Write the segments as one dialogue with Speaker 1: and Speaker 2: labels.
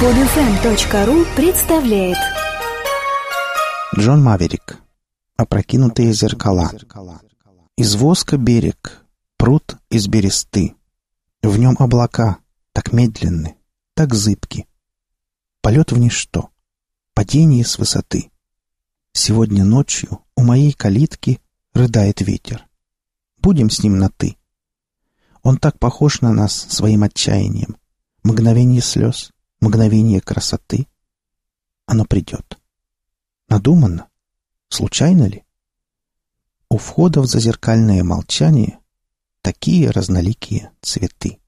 Speaker 1: Подфм.ру представляет
Speaker 2: Джон Маверик. Опрокинутые зеркала. Из воска берег, пруд из бересты. В нем облака, так медленны, так зыбки. Полет в ничто, падение с высоты. Сегодня ночью у моей калитки рыдает ветер. Будем с ним на «ты». Он так похож на нас своим отчаянием. Мгновение слез, мгновение красоты. Оно придет. Надуманно? Случайно ли? У входа в зазеркальное молчание такие разноликие цветы.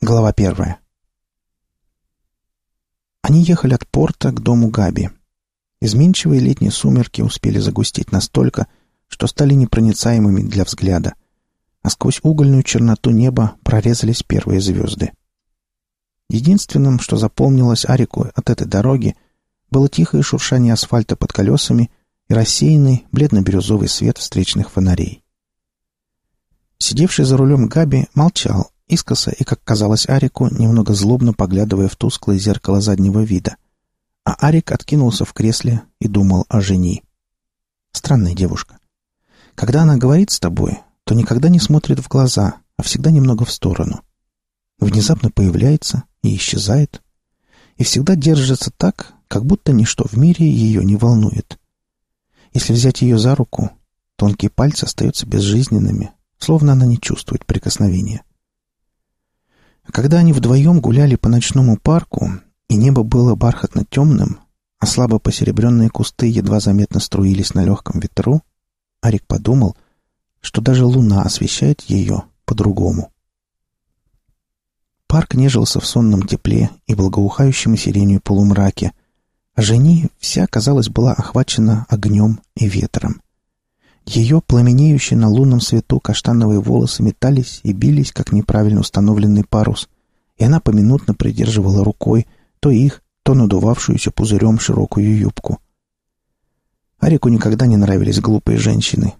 Speaker 2: Глава первая. Они ехали от порта к дому Габи. Изменчивые летние сумерки успели загустеть настолько, что стали непроницаемыми для взгляда, а сквозь угольную черноту неба прорезались первые звезды. Единственным, что запомнилось Арику от этой дороги, было тихое шуршание асфальта под колесами и рассеянный бледно-бирюзовый свет встречных фонарей. Сидевший за рулем Габи молчал, искоса и, как казалось Арику, немного злобно поглядывая в тусклое зеркало заднего вида. А Арик откинулся в кресле и думал о жени. Странная девушка. Когда она говорит с тобой, то никогда не смотрит в глаза, а всегда немного в сторону. Внезапно появляется и исчезает. И всегда держится так, как будто ничто в мире ее не волнует. Если взять ее за руку, тонкие пальцы остаются безжизненными, словно она не чувствует прикосновения. Когда они вдвоем гуляли по ночному парку, и небо было бархатно-темным, а слабо посеребренные кусты едва заметно струились на легком ветру, Арик подумал, что даже луна освещает ее по-другому. Парк нежился в сонном тепле и благоухающем сиренью полумраке, а жени вся, казалось, была охвачена огнем и ветром. Ее пламенеющие на лунном свету каштановые волосы метались и бились, как неправильно установленный парус, и она поминутно придерживала рукой то их, то надувавшуюся пузырем широкую юбку. Арику никогда не нравились глупые женщины.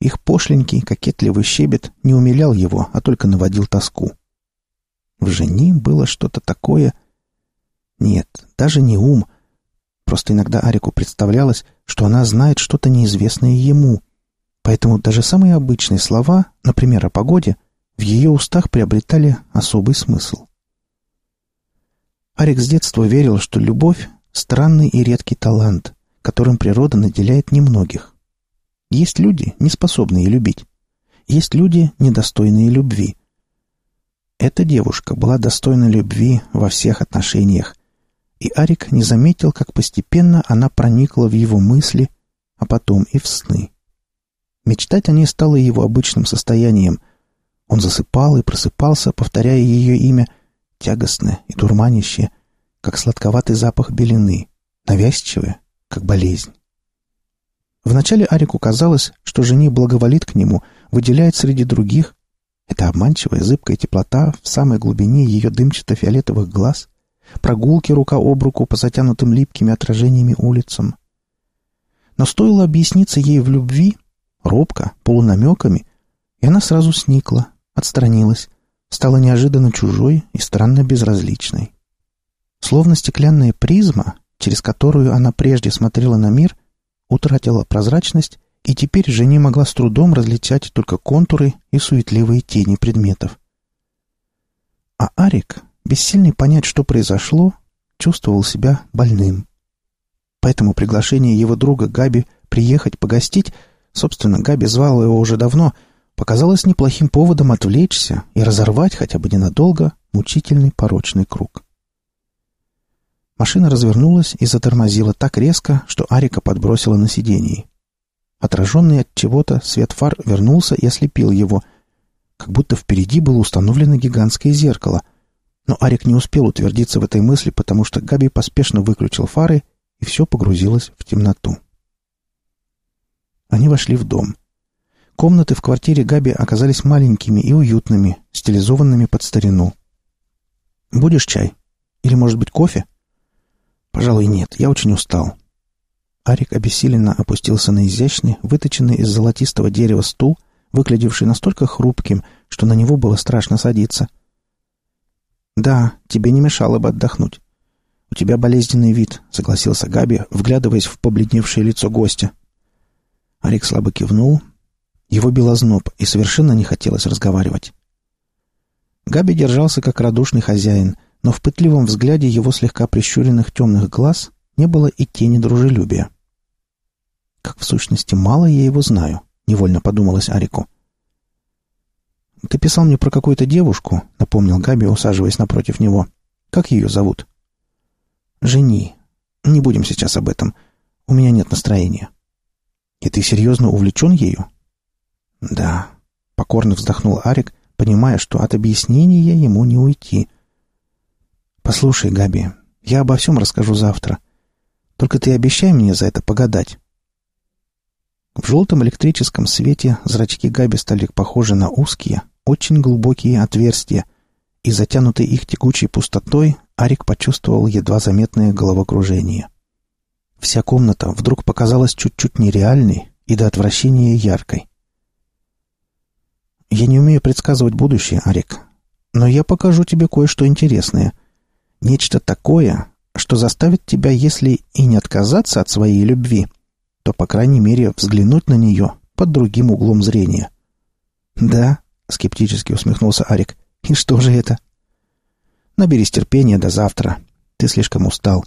Speaker 2: Их пошленький, кокетливый щебет не умилял его, а только наводил тоску. В жени было что-то такое... Нет, даже не ум. Просто иногда Арику представлялось, что она знает что-то неизвестное ему — Поэтому даже самые обычные слова, например, о погоде, в ее устах приобретали особый смысл. Арик с детства верил, что любовь — странный и редкий талант, которым природа наделяет немногих. Есть люди, не способные любить. Есть люди, недостойные любви. Эта девушка была достойна любви во всех отношениях, и Арик не заметил, как постепенно она проникла в его мысли, а потом и в сны. Мечтать о ней стало его обычным состоянием. Он засыпал и просыпался, повторяя ее имя, тягостное и дурманящее, как сладковатый запах белины, навязчивое, как болезнь. Вначале Арику казалось, что жени благоволит к нему, выделяет среди других. Это обманчивая, зыбкая теплота в самой глубине ее дымчато-фиолетовых глаз, прогулки рука об руку по затянутым липкими отражениями улицам. Но стоило объясниться ей в любви, робко, полунамеками, и она сразу сникла, отстранилась, стала неожиданно чужой и странно безразличной. Словно стеклянная призма, через которую она прежде смотрела на мир, утратила прозрачность, и теперь же не могла с трудом различать только контуры и суетливые тени предметов. А Арик, бессильный понять, что произошло, чувствовал себя больным. Поэтому приглашение его друга Габи приехать погостить – Собственно, Габи звал его уже давно, показалось неплохим поводом отвлечься и разорвать хотя бы ненадолго мучительный порочный круг. Машина развернулась и затормозила так резко, что Арика подбросила на сиденье. Отраженный от чего-то свет фар вернулся и ослепил его, как будто впереди было установлено гигантское зеркало. Но Арик не успел утвердиться в этой мысли, потому что Габи поспешно выключил фары, и все погрузилось в темноту. Они вошли в дом. Комнаты в квартире Габи оказались маленькими и уютными, стилизованными под старину. «Будешь чай? Или, может быть, кофе?» «Пожалуй, нет. Я очень устал». Арик обессиленно опустился на изящный, выточенный из золотистого дерева стул, выглядевший настолько хрупким, что на него было страшно садиться. «Да, тебе не мешало бы отдохнуть». «У тебя болезненный вид», — согласился Габи, вглядываясь в побледневшее лицо гостя. Арик слабо кивнул. Его било зноб, и совершенно не хотелось разговаривать. Габи держался как радушный хозяин, но в пытливом взгляде его слегка прищуренных темных глаз не было и тени дружелюбия. «Как в сущности мало я его знаю», — невольно подумалось Арику. «Ты писал мне про какую-то девушку», — напомнил Габи, усаживаясь напротив него. «Как ее зовут?» «Жени. Не будем сейчас об этом. У меня нет настроения». «И ты серьезно увлечен ею?» «Да», — покорно вздохнул Арик, понимая, что от объяснения ему не уйти. «Послушай, Габи, я обо всем расскажу завтра. Только ты обещай мне за это погадать». В желтом электрическом свете зрачки Габи стали похожи на узкие, очень глубокие отверстия, и затянутый их текучей пустотой Арик почувствовал едва заметное головокружение. Вся комната вдруг показалась чуть-чуть нереальной и до отвращения яркой. «Я не умею предсказывать будущее, Арик, но я покажу тебе кое-что интересное. Нечто такое, что заставит тебя, если и не отказаться от своей любви, то, по крайней мере, взглянуть на нее под другим углом зрения». «Да», — скептически усмехнулся Арик, — «и что же это?» «Наберись терпения до завтра. Ты слишком устал.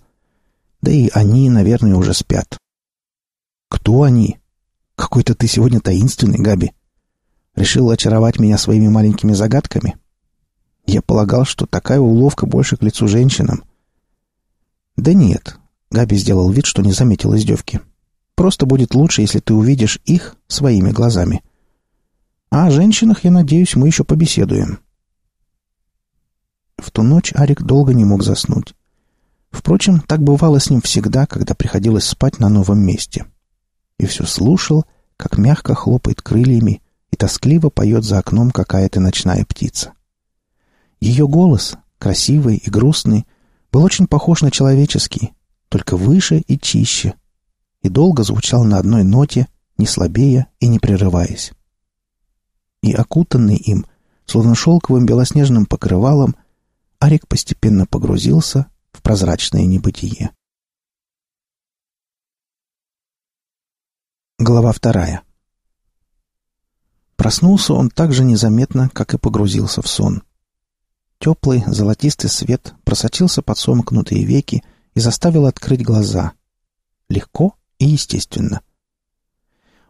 Speaker 2: Да и они, наверное, уже спят». «Кто они?» «Какой-то ты сегодня таинственный, Габи. Решил очаровать меня своими маленькими загадками?» «Я полагал, что такая уловка больше к лицу женщинам». «Да нет», — Габи сделал вид, что не заметил издевки. «Просто будет лучше, если ты увидишь их своими глазами». А о женщинах, я надеюсь, мы еще побеседуем. В ту ночь Арик долго не мог заснуть. Впрочем, так бывало с ним всегда, когда приходилось спать на новом месте. И все слушал, как мягко хлопает крыльями и тоскливо поет за окном какая-то ночная птица. Ее голос, красивый и грустный, был очень похож на человеческий, только выше и чище, и долго звучал на одной ноте, не слабея и не прерываясь и окутанный им, словно шелковым белоснежным покрывалом, Арик постепенно погрузился в прозрачное небытие. Глава вторая. Проснулся он так же незаметно, как и погрузился в сон. Теплый золотистый свет просочился под сомкнутые веки и заставил открыть глаза. Легко и естественно.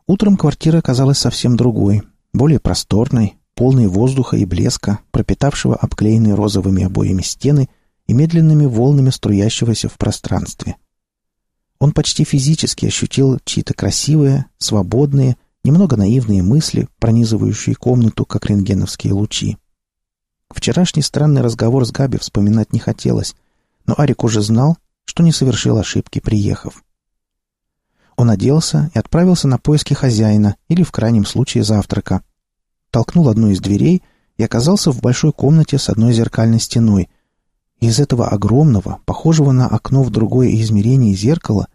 Speaker 2: Утром квартира оказалась совсем другой, более просторной, полной воздуха и блеска, пропитавшего обклеенные розовыми обоями стены и медленными волнами струящегося в пространстве. Он почти физически ощутил чьи-то красивые, свободные, немного наивные мысли, пронизывающие комнату, как рентгеновские лучи. Вчерашний странный разговор с Габи вспоминать не хотелось, но Арик уже знал, что не совершил ошибки, приехав. Он оделся и отправился на поиски хозяина или, в крайнем случае, завтрака. Толкнул одну из дверей и оказался в большой комнате с одной зеркальной стеной. Из этого огромного, похожего на окно в другое измерение зеркала,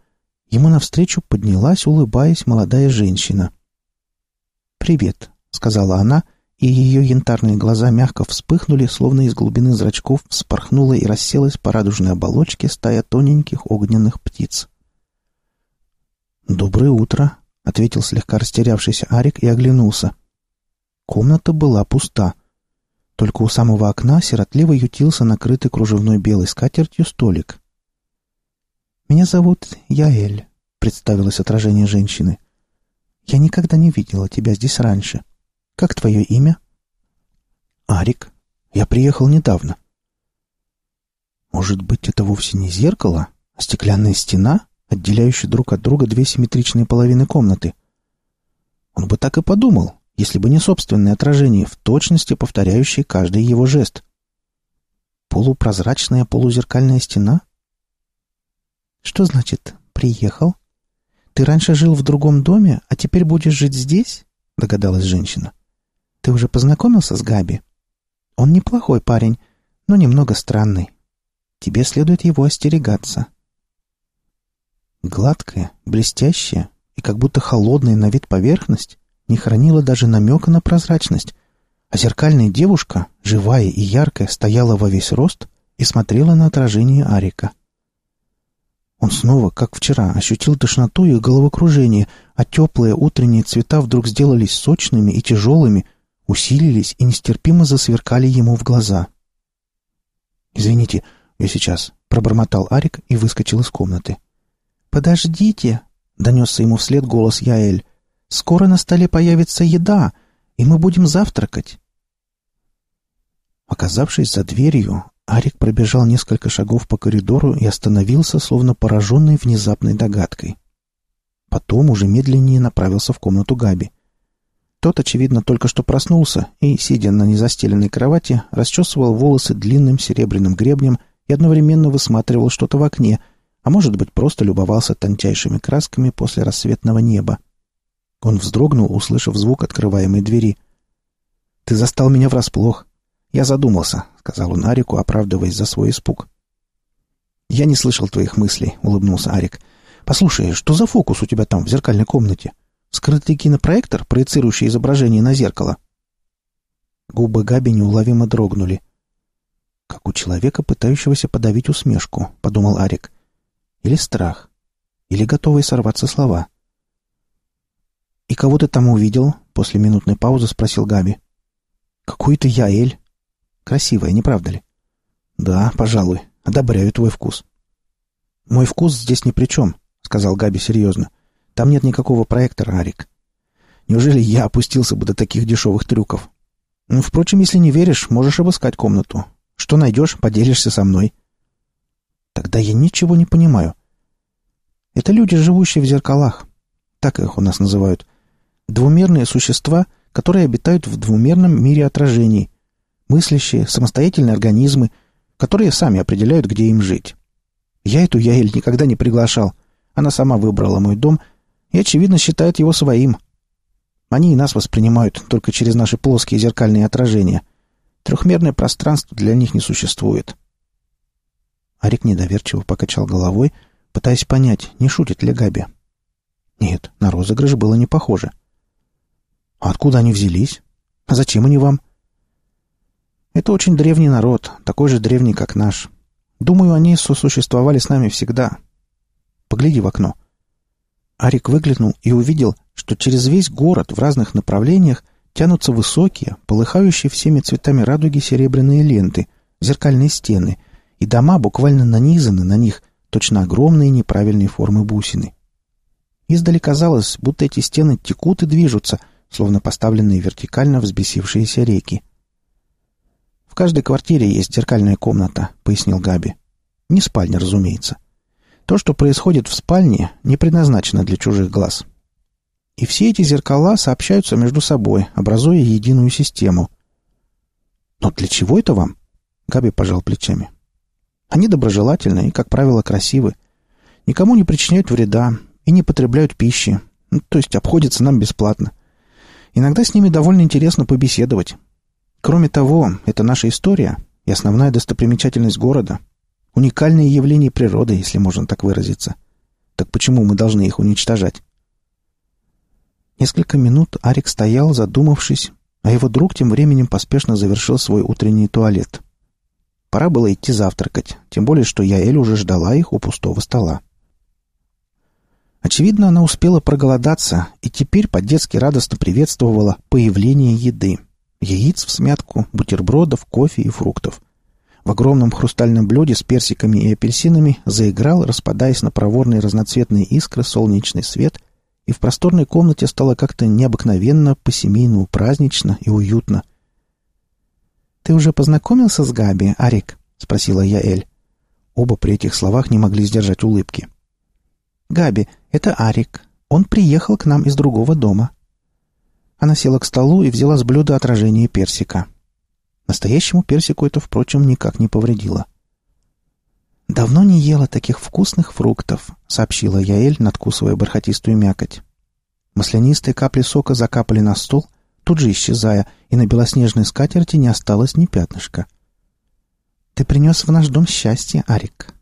Speaker 2: ему навстречу поднялась, улыбаясь, молодая женщина. «Привет», — сказала она, и ее янтарные глаза мягко вспыхнули, словно из глубины зрачков вспорхнула и расселась по радужной оболочке стая тоненьких огненных птиц. «Доброе утро», — ответил слегка растерявшийся Арик и оглянулся. Комната была пуста. Только у самого окна сиротливо ютился накрытый кружевной белой скатертью столик. «Меня зовут Яэль», — представилось отражение женщины. «Я никогда не видела тебя здесь раньше. Как твое имя?» «Арик. Я приехал недавно». «Может быть, это вовсе не зеркало, а стеклянная стена?» Отделяющие друг от друга две симметричные половины комнаты. Он бы так и подумал, если бы не собственное отражение, в точности повторяющее каждый его жест. Полупрозрачная полузеркальная стена? Что значит «приехал»? Ты раньше жил в другом доме, а теперь будешь жить здесь? Догадалась женщина. Ты уже познакомился с Габи? Он неплохой парень, но немного странный. Тебе следует его остерегаться. Гладкая, блестящая и как будто холодная на вид поверхность не хранила даже намека на прозрачность, а зеркальная девушка, живая и яркая, стояла во весь рост и смотрела на отражение Арика. Он снова, как вчера, ощутил тошноту и головокружение, а теплые утренние цвета вдруг сделались сочными и тяжелыми, усилились и нестерпимо засверкали ему в глаза. «Извините, я сейчас», — пробормотал Арик и выскочил из комнаты. «Подождите», — донесся ему вслед голос Яэль. «Скоро на столе появится еда, и мы будем завтракать». Оказавшись за дверью, Арик пробежал несколько шагов по коридору и остановился, словно пораженный внезапной догадкой. Потом уже медленнее направился в комнату Габи. Тот, очевидно, только что проснулся и, сидя на незастеленной кровати, расчесывал волосы длинным серебряным гребнем и одновременно высматривал что-то в окне, а может быть, просто любовался тончайшими красками после рассветного неба. Он вздрогнул, услышав звук открываемой двери. «Ты застал меня врасплох. Я задумался», — сказал он Арику, оправдываясь за свой испуг. «Я не слышал твоих мыслей», — улыбнулся Арик. «Послушай, что за фокус у тебя там в зеркальной комнате?» Скрытый кинопроектор, проецирующий изображение на зеркало. Губы Габи неуловимо дрогнули. «Как у человека, пытающегося подавить усмешку», — подумал Арик. «Или страх. Или готовые сорваться слова». «И кого ты там увидел?» — после минутной паузы спросил Габи. «Какой-то Яэль. Красивая, не правда ли?» «Да, пожалуй. Одобряю твой вкус». «Мой вкус здесь ни при чем», — сказал Габи серьезно. Там нет никакого проектора, Арик. Неужели я опустился бы до таких дешевых трюков? Ну, впрочем, если не веришь, можешь обыскать комнату. Что найдешь, поделишься со мной. Тогда я ничего не понимаю. Это люди, живущие в зеркалах. Так их у нас называют. Двумерные существа, которые обитают в двумерном мире отражений. Мыслящие, самостоятельные организмы, которые сами определяют, где им жить. Я эту Яэль никогда не приглашал. Она сама выбрала мой дом — и, очевидно, считают его своим. Они и нас воспринимают только через наши плоские зеркальные отражения. Трехмерное пространство для них не существует. Арик недоверчиво покачал головой, пытаясь понять, не шутит ли Габи. Нет, на розыгрыш было не похоже. А откуда они взялись? А зачем они вам? Это очень древний народ, такой же древний, как наш. Думаю, они сосуществовали с нами всегда. Погляди в окно. Арик выглянул и увидел, что через весь город в разных направлениях тянутся высокие, полыхающие всеми цветами радуги серебряные ленты, зеркальные стены, и дома буквально нанизаны на них, точно огромные неправильные формы бусины. Издали казалось, будто эти стены текут и движутся, словно поставленные вертикально взбесившиеся реки. «В каждой квартире есть зеркальная комната», — пояснил Габи. «Не спальня, разумеется. То, что происходит в спальне, не предназначено для чужих глаз. И все эти зеркала сообщаются между собой, образуя единую систему. «Но для чего это вам?» Габи пожал плечами. «Они доброжелательны и, как правило, красивы. Никому не причиняют вреда и не потребляют пищи, ну, то есть обходятся нам бесплатно. Иногда с ними довольно интересно побеседовать. Кроме того, это наша история и основная достопримечательность города — Уникальные явления природы, если можно так выразиться. Так почему мы должны их уничтожать? Несколько минут Арик стоял, задумавшись, а его друг тем временем поспешно завершил свой утренний туалет. Пора было идти завтракать, тем более, что Яэль уже ждала их у пустого стола. Очевидно, она успела проголодаться и теперь по-детски радостно приветствовала появление еды. Яиц в смятку, бутербродов, кофе и фруктов — в огромном хрустальном блюде с персиками и апельсинами заиграл, распадаясь на проворные разноцветные искры, солнечный свет, и в просторной комнате стало как-то необыкновенно, по-семейному празднично и уютно. «Ты уже познакомился с Габи, Арик?» — спросила я Эль. Оба при этих словах не могли сдержать улыбки. «Габи, это Арик. Он приехал к нам из другого дома». Она села к столу и взяла с блюда отражение персика. Настоящему персику это, впрочем, никак не повредило. «Давно не ела таких вкусных фруктов», — сообщила Яэль, надкусывая бархатистую мякоть. Маслянистые капли сока закапали на стол, тут же исчезая, и на белоснежной скатерти не осталось ни пятнышка. «Ты принес в наш дом счастье, Арик».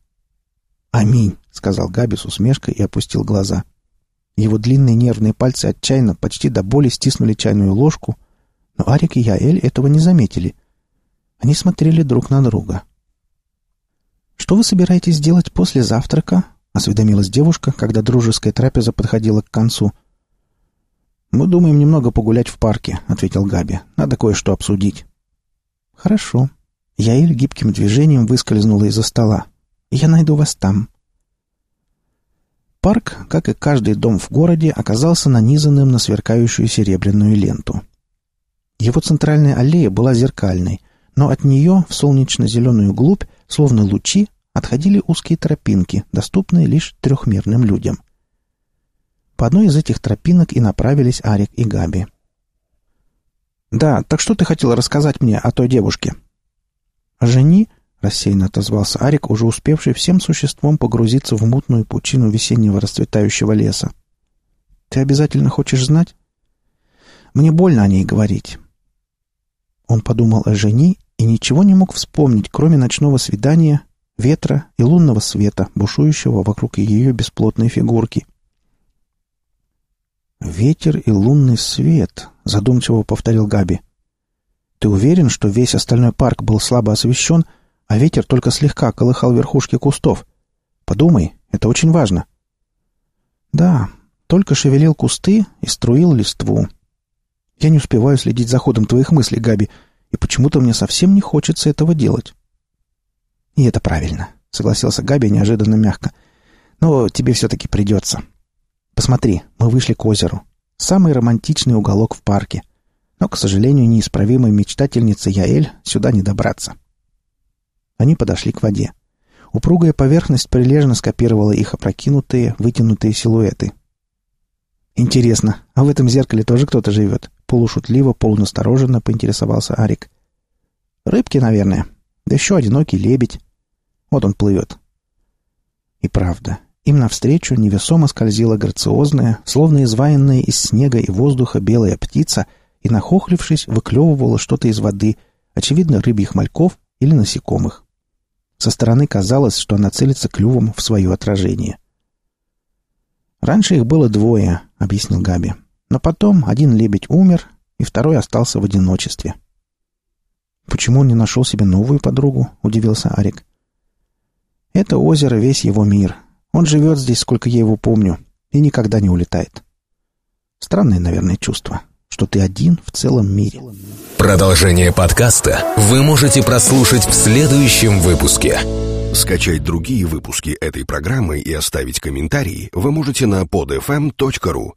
Speaker 2: «Аминь», — сказал Габи с усмешкой и опустил глаза. Его длинные нервные пальцы отчаянно, почти до боли стиснули чайную ложку — Но Арик и Яэль этого не заметили. Они смотрели друг на друга. «Что вы собираетесь делать после завтрака?» — осведомилась девушка, когда дружеская трапеза подходила к концу. «Мы думаем немного погулять в парке», — ответил Габи. «Надо кое-что обсудить». «Хорошо». Яэль гибким движением выскользнула из-за стола. «Я найду вас там». Парк, как и каждый дом в городе, оказался нанизанным на сверкающую серебряную ленту. Его центральная аллея была зеркальной, но от нее в солнечно-зеленую глубь, словно лучи, отходили узкие тропинки, доступные лишь трехмерным людям. По одной из этих тропинок и направились Арик и Габи. «Да, так что ты хотела рассказать мне о той девушке?» «Жени?» — рассеянно отозвался Арик, уже успевший всем существом погрузиться в мутную пучину весеннего расцветающего леса. «Ты обязательно хочешь знать?» «Мне больно о ней говорить». Он подумал о Жени и ничего не мог вспомнить, кроме ночного свидания, ветра и лунного света, бушующего вокруг ее бесплотной фигурки. «Ветер и лунный свет», — задумчиво повторил Габи. «Ты уверен, что весь остальной парк был слабо освещен, а ветер только слегка колыхал верхушки кустов? Подумай, это очень важно». «Да, только шевелил кусты и струил листву. Я не успеваю следить за ходом твоих мыслей, Габи, и почему-то мне совсем не хочется этого делать». «И это правильно», — согласился Габи неожиданно мягко. «Но тебе все-таки придется. Посмотри, мы вышли к озеру. Самый романтичный уголок в парке. Но, к сожалению, неисправимой мечтательнице Яэль сюда не добраться». Они подошли к воде. Упругая поверхность прилежно скопировала их опрокинутые, вытянутые силуэты. «Интересно, а в этом зеркале тоже кто-то живет?» Полушутливо, полунастороженно поинтересовался Арик. «Рыбки, наверное. Да еще одинокий лебедь. Вот он плывет. И правда, им навстречу невесомо скользила грациозная, словно изваянная из снега и воздуха белая птица и, нахохлившись, выклевывала что-то из воды, очевидно, рыбьих мальков или насекомых. Со стороны казалось, что она целится клювом в свое отражение. «Раньше их было двое», — объяснил Габи. «Но потом один лебедь умер, и второй остался в одиночестве». «Почему он не нашел себе новую подругу?» — удивился Арик. Это озеро — весь его мир. Он живет здесь, сколько я его помню, и никогда не улетает. Странное, наверное, чувство, что ты один в целом мире.
Speaker 1: Продолжение подкаста вы можете прослушать в следующем выпуске. Скачать другие выпуски этой программы и оставить комментарии вы можете на podfm.ru.